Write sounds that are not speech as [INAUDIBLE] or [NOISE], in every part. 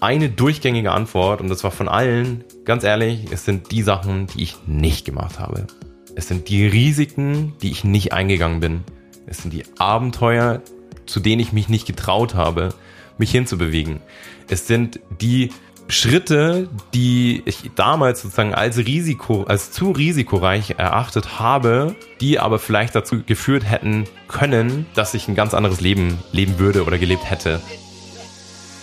eine durchgängige Antwort und das war von allen, ganz ehrlich, es sind die Sachen, die ich nicht gemacht habe. Es sind die Risiken, die ich nicht eingegangen bin. Es sind die Abenteuer, zu denen ich mich nicht getraut habe, mich hinzubewegen. Es sind die Schritte, die ich damals sozusagen als Risiko, als zu risikoreich erachtet habe, die aber vielleicht dazu geführt hätten können, dass ich ein ganz anderes Leben leben würde oder gelebt hätte.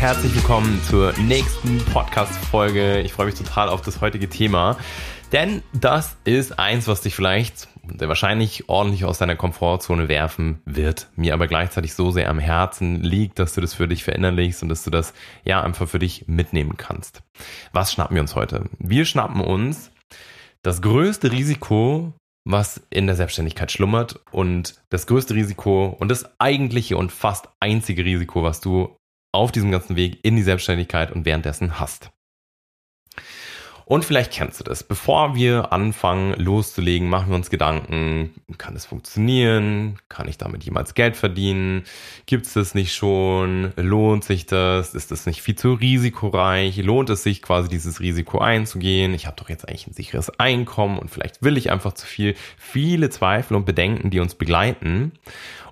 Herzlich willkommen zur nächsten Podcast-Folge. Ich freue mich total auf das heutige Thema, denn das ist eins, was dich vielleicht wahrscheinlich ordentlich aus deiner Komfortzone werfen wird, mir aber gleichzeitig so sehr am Herzen liegt, dass du das für dich verinnerlichst und dass du das ja einfach für dich mitnehmen kannst. Was schnappen wir uns heute? Wir schnappen uns das größte Risiko, was in der Selbstständigkeit schlummert und das größte Risiko und das eigentliche und fast einzige Risiko, was du auf diesem ganzen Weg in die Selbstständigkeit und währenddessen hast. Und vielleicht kennst du das. Bevor wir anfangen loszulegen, machen wir uns Gedanken, kann es funktionieren? Kann ich damit jemals Geld verdienen? Gibt es das nicht schon? Lohnt sich das? Ist das nicht viel zu risikoreich? Lohnt es sich quasi dieses Risiko einzugehen? Ich habe doch jetzt eigentlich ein sicheres Einkommen und vielleicht will ich einfach zu viel. Viele Zweifel und Bedenken, die uns begleiten.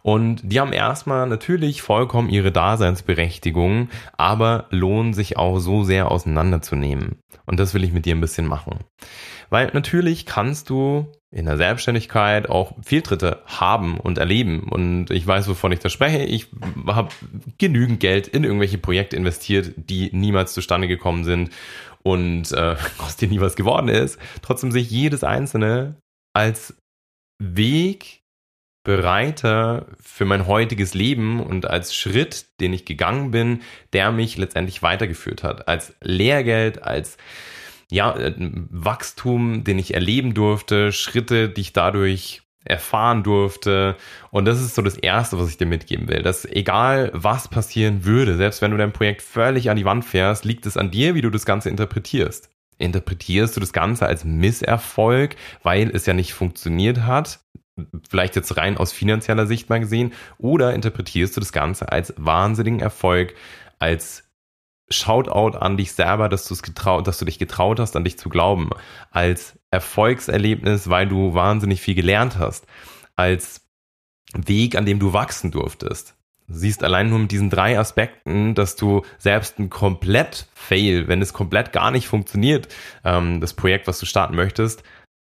Und die haben erstmal natürlich vollkommen ihre Daseinsberechtigung, aber lohnen sich auch so sehr auseinanderzunehmen. Und das will ich mit dir ein bisschen machen. Weil natürlich kannst du in der Selbstständigkeit auch Fehltritte haben und erleben. Und ich weiß, wovon ich da spreche. Ich habe genügend Geld in irgendwelche Projekte investiert, die niemals zustande gekommen sind und äh, [LAUGHS] aus denen nie was geworden ist. Trotzdem sehe ich jedes einzelne als Weg bereiter für mein heutiges Leben und als Schritt, den ich gegangen bin, der mich letztendlich weitergeführt hat. Als Lehrgeld, als ja, Wachstum, den ich erleben durfte, Schritte, die ich dadurch erfahren durfte. Und das ist so das Erste, was ich dir mitgeben will. Dass egal was passieren würde, selbst wenn du dein Projekt völlig an die Wand fährst, liegt es an dir, wie du das Ganze interpretierst. Interpretierst du das Ganze als Misserfolg, weil es ja nicht funktioniert hat? Vielleicht jetzt rein aus finanzieller Sicht mal gesehen, oder interpretierst du das Ganze als wahnsinnigen Erfolg, als Shoutout an dich selber, dass du es getraut, dass du dich getraut hast, an dich zu glauben, als Erfolgserlebnis, weil du wahnsinnig viel gelernt hast, als Weg, an dem du wachsen durftest. Du siehst allein nur mit diesen drei Aspekten, dass du selbst ein komplett Fail, wenn es komplett gar nicht funktioniert, ähm, das Projekt, was du starten möchtest,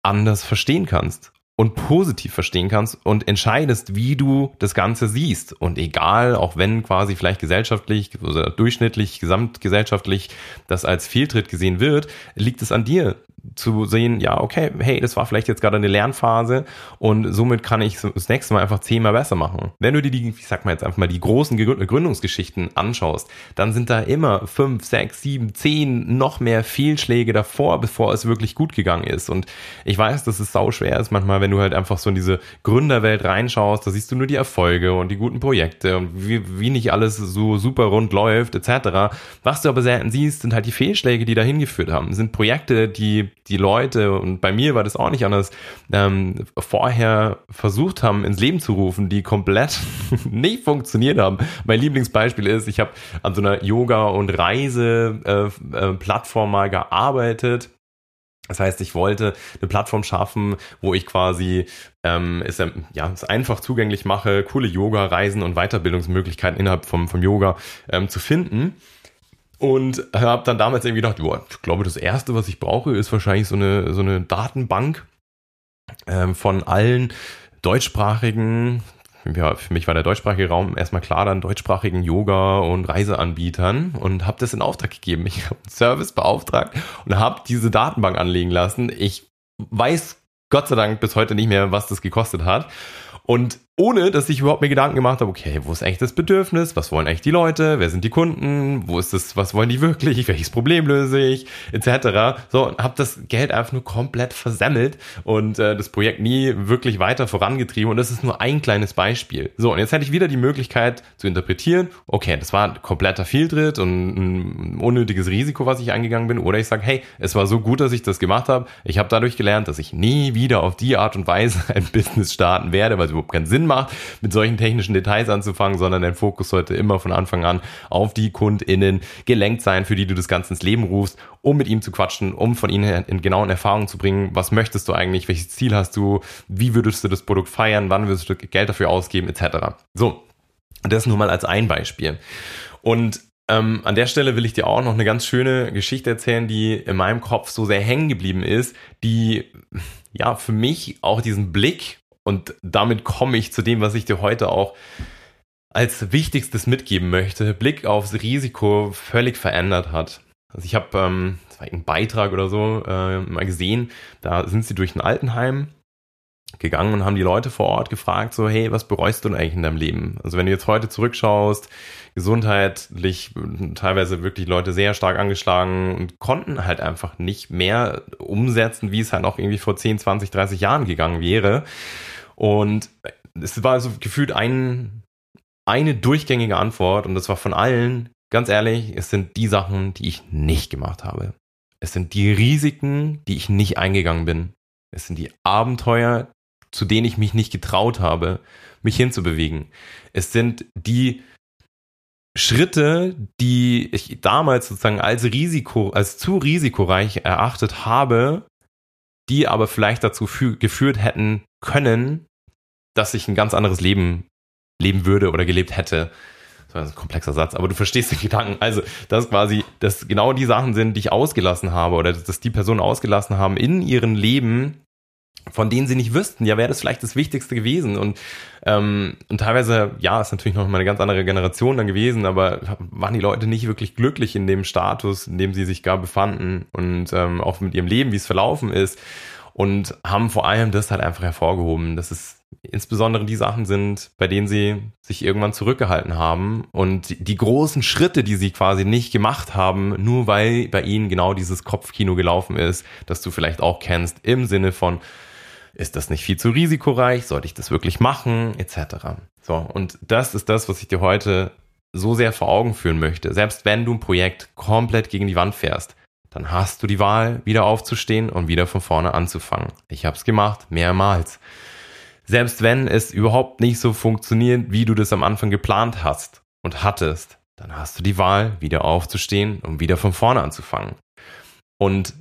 anders verstehen kannst und positiv verstehen kannst und entscheidest, wie du das Ganze siehst. Und egal, auch wenn quasi vielleicht gesellschaftlich oder durchschnittlich, gesamtgesellschaftlich das als Fehltritt gesehen wird, liegt es an dir, zu sehen, ja, okay, hey, das war vielleicht jetzt gerade eine Lernphase und somit kann ich das nächste Mal einfach zehnmal besser machen. Wenn du dir die, ich sag mal jetzt einfach mal die großen Gründungsgeschichten anschaust, dann sind da immer fünf, sechs, sieben, zehn noch mehr Fehlschläge davor, bevor es wirklich gut gegangen ist. Und ich weiß, dass es sau schwer ist manchmal, wenn du halt einfach so in diese Gründerwelt reinschaust, da siehst du nur die Erfolge und die guten Projekte und wie, wie nicht alles so super rund läuft, etc. Was du aber selten siehst, sind halt die Fehlschläge, die dahin geführt haben. Sind Projekte, die die Leute, und bei mir war das auch nicht anders, ähm, vorher versucht haben, ins Leben zu rufen, die komplett [LAUGHS] nicht funktioniert haben. Mein Lieblingsbeispiel ist, ich habe an so einer Yoga- und Reise-Plattform äh, äh, mal gearbeitet. Das heißt, ich wollte eine Plattform schaffen, wo ich quasi ähm, es, ja, es einfach zugänglich mache, coole Yoga, Reisen und Weiterbildungsmöglichkeiten innerhalb vom, vom Yoga ähm, zu finden. Und habe dann damals irgendwie gedacht, boah, ich glaube, das Erste, was ich brauche, ist wahrscheinlich so eine, so eine Datenbank ähm, von allen deutschsprachigen, ja, für mich war der deutschsprachige Raum erstmal klar, dann deutschsprachigen Yoga- und Reiseanbietern und habe das in Auftrag gegeben. Ich habe einen Service beauftragt und habe diese Datenbank anlegen lassen. Ich weiß Gott sei Dank bis heute nicht mehr, was das gekostet hat. Und ohne dass ich überhaupt mir Gedanken gemacht habe, okay, wo ist eigentlich das Bedürfnis? Was wollen eigentlich die Leute? Wer sind die Kunden? Wo ist das, was wollen die wirklich? [LAUGHS] Welches Problem löse ich? Etc. So, und habe das Geld einfach nur komplett versemmelt und äh, das Projekt nie wirklich weiter vorangetrieben. Und das ist nur ein kleines Beispiel. So, und jetzt hätte ich wieder die Möglichkeit zu interpretieren, okay, das war ein kompletter Fehltritt und ein unnötiges Risiko, was ich eingegangen bin. Oder ich sage, hey, es war so gut, dass ich das gemacht habe. Ich habe dadurch gelernt, dass ich nie wieder auf die Art und Weise [LAUGHS] ein Business starten werde, weil es überhaupt keinen Sinn Sinn macht, mit solchen technischen Details anzufangen, sondern dein Fokus sollte immer von Anfang an auf die KundInnen gelenkt sein, für die du das Ganze ins Leben rufst, um mit ihm zu quatschen, um von ihnen in genauen Erfahrungen zu bringen, was möchtest du eigentlich, welches Ziel hast du, wie würdest du das Produkt feiern, wann würdest du Geld dafür ausgeben, etc. So, das nur mal als ein Beispiel. Und ähm, an der Stelle will ich dir auch noch eine ganz schöne Geschichte erzählen, die in meinem Kopf so sehr hängen geblieben ist, die ja für mich auch diesen Blick und damit komme ich zu dem, was ich dir heute auch als Wichtigstes mitgeben möchte. Blick aufs Risiko völlig verändert hat. Also ich habe, ähm, das Beitrag oder so, äh, mal gesehen, da sind sie durch ein Altenheim gegangen und haben die Leute vor Ort gefragt, so, hey, was bereust du denn eigentlich in deinem Leben? Also wenn du jetzt heute zurückschaust, gesundheitlich teilweise wirklich Leute sehr stark angeschlagen und konnten halt einfach nicht mehr umsetzen, wie es halt auch irgendwie vor 10, 20, 30 Jahren gegangen wäre. Und es war so gefühlt ein, eine durchgängige Antwort und das war von allen, ganz ehrlich, es sind die Sachen, die ich nicht gemacht habe. Es sind die Risiken, die ich nicht eingegangen bin. Es sind die Abenteuer, zu denen ich mich nicht getraut habe, mich hinzubewegen. Es sind die Schritte, die ich damals sozusagen als Risiko, als zu risikoreich erachtet habe, die aber vielleicht dazu geführt hätten können, dass ich ein ganz anderes Leben leben würde oder gelebt hätte. Das ist ein komplexer Satz, aber du verstehst den Gedanken. Also, dass quasi, dass genau die Sachen sind, die ich ausgelassen habe oder dass die Personen ausgelassen haben in ihrem Leben, von denen sie nicht wüssten, ja, wäre das vielleicht das Wichtigste gewesen. Und, ähm, und teilweise, ja, ist natürlich noch mal eine ganz andere Generation dann gewesen, aber waren die Leute nicht wirklich glücklich in dem Status, in dem sie sich gar befanden und ähm, auch mit ihrem Leben, wie es verlaufen ist. Und haben vor allem das halt einfach hervorgehoben, dass es insbesondere die Sachen sind, bei denen sie sich irgendwann zurückgehalten haben und die großen Schritte, die sie quasi nicht gemacht haben, nur weil bei ihnen genau dieses Kopfkino gelaufen ist, das du vielleicht auch kennst, im Sinne von, ist das nicht viel zu risikoreich? Sollte ich das wirklich machen? Etc. So, und das ist das, was ich dir heute so sehr vor Augen führen möchte. Selbst wenn du ein Projekt komplett gegen die Wand fährst, dann hast du die Wahl, wieder aufzustehen und wieder von vorne anzufangen. Ich habe es gemacht, mehrmals. Selbst wenn es überhaupt nicht so funktioniert, wie du das am Anfang geplant hast und hattest, dann hast du die Wahl, wieder aufzustehen und wieder von vorne anzufangen. Und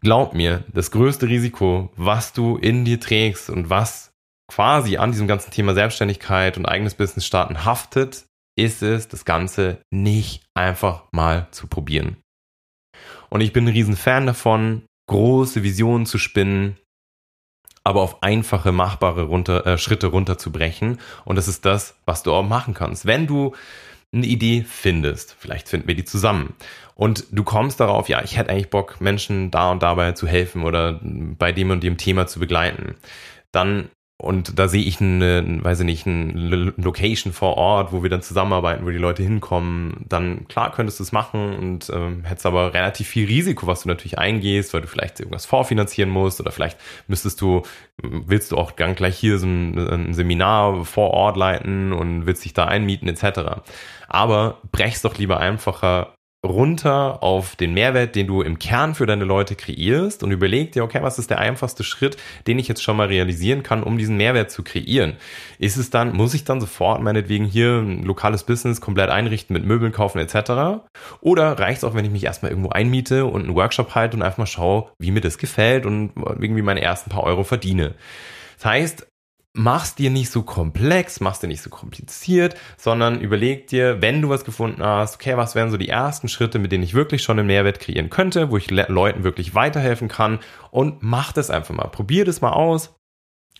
glaub mir, das größte Risiko, was du in dir trägst und was quasi an diesem ganzen Thema Selbstständigkeit und eigenes Business starten haftet, ist es, das Ganze nicht einfach mal zu probieren. Und ich bin ein Riesenfan davon, große Visionen zu spinnen, aber auf einfache, machbare runter, äh, Schritte runterzubrechen. Und das ist das, was du auch machen kannst. Wenn du eine Idee findest, vielleicht finden wir die zusammen, und du kommst darauf, ja, ich hätte eigentlich Bock, Menschen da und dabei zu helfen oder bei dem und dem Thema zu begleiten, dann und da sehe ich eine, weiß ich nicht, eine Location vor Ort, wo wir dann zusammenarbeiten, wo die Leute hinkommen. Dann klar könntest du es machen und ähm, hättest aber relativ viel Risiko, was du natürlich eingehst, weil du vielleicht irgendwas vorfinanzieren musst oder vielleicht müsstest du, willst du auch ganz gleich hier so ein, ein Seminar vor Ort leiten und willst dich da einmieten etc. Aber brechst doch lieber einfacher runter auf den Mehrwert, den du im Kern für deine Leute kreierst und überleg dir, okay, was ist der einfachste Schritt, den ich jetzt schon mal realisieren kann, um diesen Mehrwert zu kreieren? Ist es dann, muss ich dann sofort meinetwegen hier ein lokales Business komplett einrichten mit Möbeln kaufen etc.? Oder reicht es auch, wenn ich mich erstmal irgendwo einmiete und einen Workshop halte und einfach mal schaue, wie mir das gefällt und irgendwie meine ersten paar Euro verdiene? Das heißt, mach's dir nicht so komplex, mach's dir nicht so kompliziert, sondern überleg dir, wenn du was gefunden hast, okay, was wären so die ersten Schritte, mit denen ich wirklich schon einen Mehrwert kreieren könnte, wo ich Le Leuten wirklich weiterhelfen kann und mach das einfach mal. Probier das mal aus.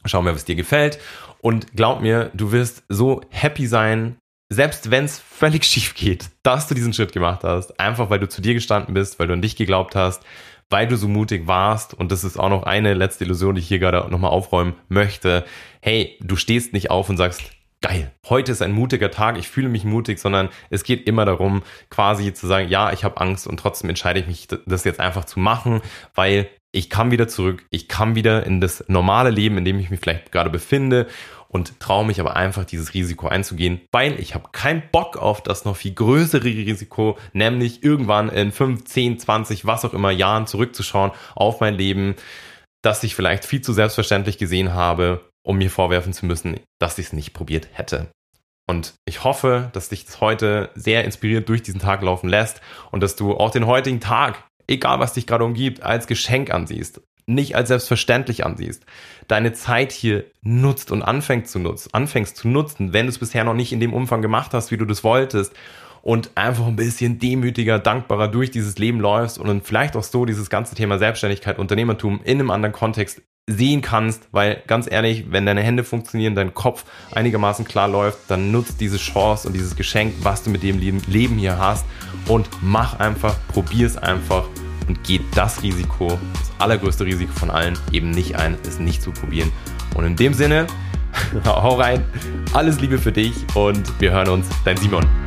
Schau mir, was dir gefällt und glaub mir, du wirst so happy sein, selbst wenn es völlig [LAUGHS] schief geht, dass du diesen Schritt gemacht hast, einfach weil du zu dir gestanden bist, weil du an dich geglaubt hast, weil du so mutig warst, und das ist auch noch eine letzte Illusion, die ich hier gerade nochmal aufräumen möchte, hey, du stehst nicht auf und sagst, geil, heute ist ein mutiger Tag, ich fühle mich mutig, sondern es geht immer darum, quasi zu sagen, ja, ich habe Angst und trotzdem entscheide ich mich, das jetzt einfach zu machen, weil ich kann wieder zurück, ich kann wieder in das normale Leben, in dem ich mich vielleicht gerade befinde und traue mich aber einfach dieses Risiko einzugehen, weil ich habe keinen Bock auf das noch viel größere Risiko, nämlich irgendwann in 5, 10, 20, was auch immer Jahren zurückzuschauen auf mein Leben, das ich vielleicht viel zu selbstverständlich gesehen habe, um mir vorwerfen zu müssen, dass ich es nicht probiert hätte. Und ich hoffe, dass dich das heute sehr inspiriert durch diesen Tag laufen lässt und dass du auch den heutigen Tag egal was dich gerade umgibt, als Geschenk ansiehst, nicht als selbstverständlich ansiehst, deine Zeit hier nutzt und anfängst zu nutzen, anfängst zu nutzen, wenn du es bisher noch nicht in dem Umfang gemacht hast, wie du das wolltest und einfach ein bisschen demütiger, dankbarer durch dieses Leben läufst und dann vielleicht auch so dieses ganze Thema Selbstständigkeit, Unternehmertum in einem anderen Kontext sehen kannst, weil ganz ehrlich, wenn deine Hände funktionieren, dein Kopf einigermaßen klar läuft, dann nutzt diese Chance und dieses Geschenk, was du mit dem Leben hier hast und mach einfach, probier es einfach und geht das Risiko, das allergrößte Risiko von allen, eben nicht ein, es nicht zu probieren. Und in dem Sinne, [LAUGHS] hau rein, alles Liebe für dich und wir hören uns, dein Simon.